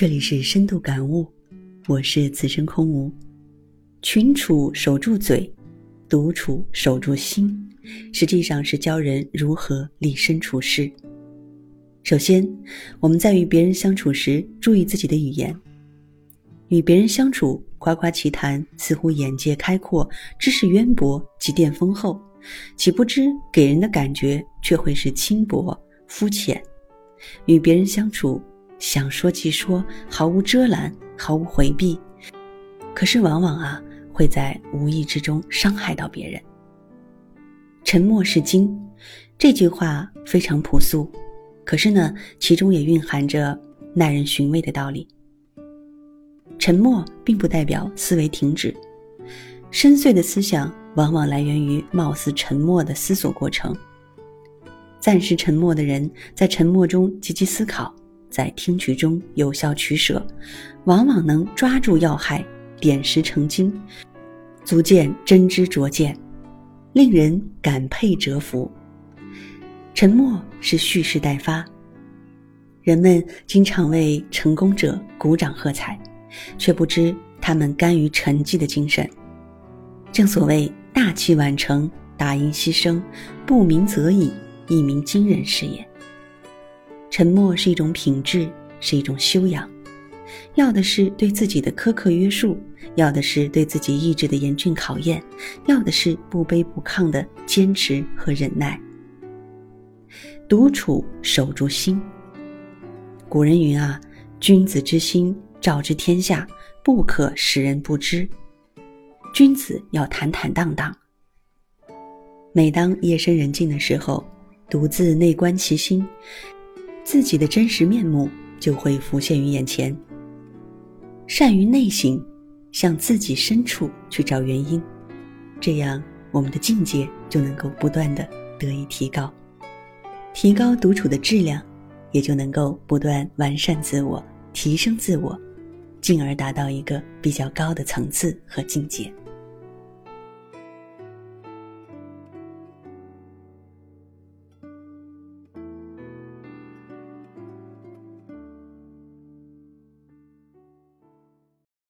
这里是深度感悟，我是此生空无。群处守住嘴，独处守住心，实际上是教人如何立身处世。首先，我们在与别人相处时，注意自己的语言。与别人相处，夸夸其谈，似乎眼界开阔、知识渊博、积淀丰厚，岂不知给人的感觉却会是轻薄、肤浅。与别人相处。想说即说，毫无遮拦，毫无回避，可是往往啊，会在无意之中伤害到别人。沉默是金，这句话非常朴素，可是呢，其中也蕴含着耐人寻味的道理。沉默并不代表思维停止，深邃的思想往往来源于貌似沉默的思索过程。暂时沉默的人，在沉默中积极思考。在听取中有效取舍，往往能抓住要害，点石成金，足见真知灼见，令人感佩折服。沉默是蓄势待发。人们经常为成功者鼓掌喝彩，却不知他们甘于沉寂的精神。正所谓大器晚成，大音希声，不鸣则已，一鸣惊人是也。沉默是一种品质，是一种修养，要的是对自己的苛刻约束，要的是对自己意志的严峻考验，要的是不卑不亢的坚持和忍耐。独处守住心。古人云啊：“君子之心照之天下，不可使人不知。”君子要坦坦荡荡。每当夜深人静的时候，独自内观其心。自己的真实面目就会浮现于眼前。善于内省，向自己深处去找原因，这样我们的境界就能够不断的得以提高，提高独处的质量，也就能够不断完善自我，提升自我，进而达到一个比较高的层次和境界。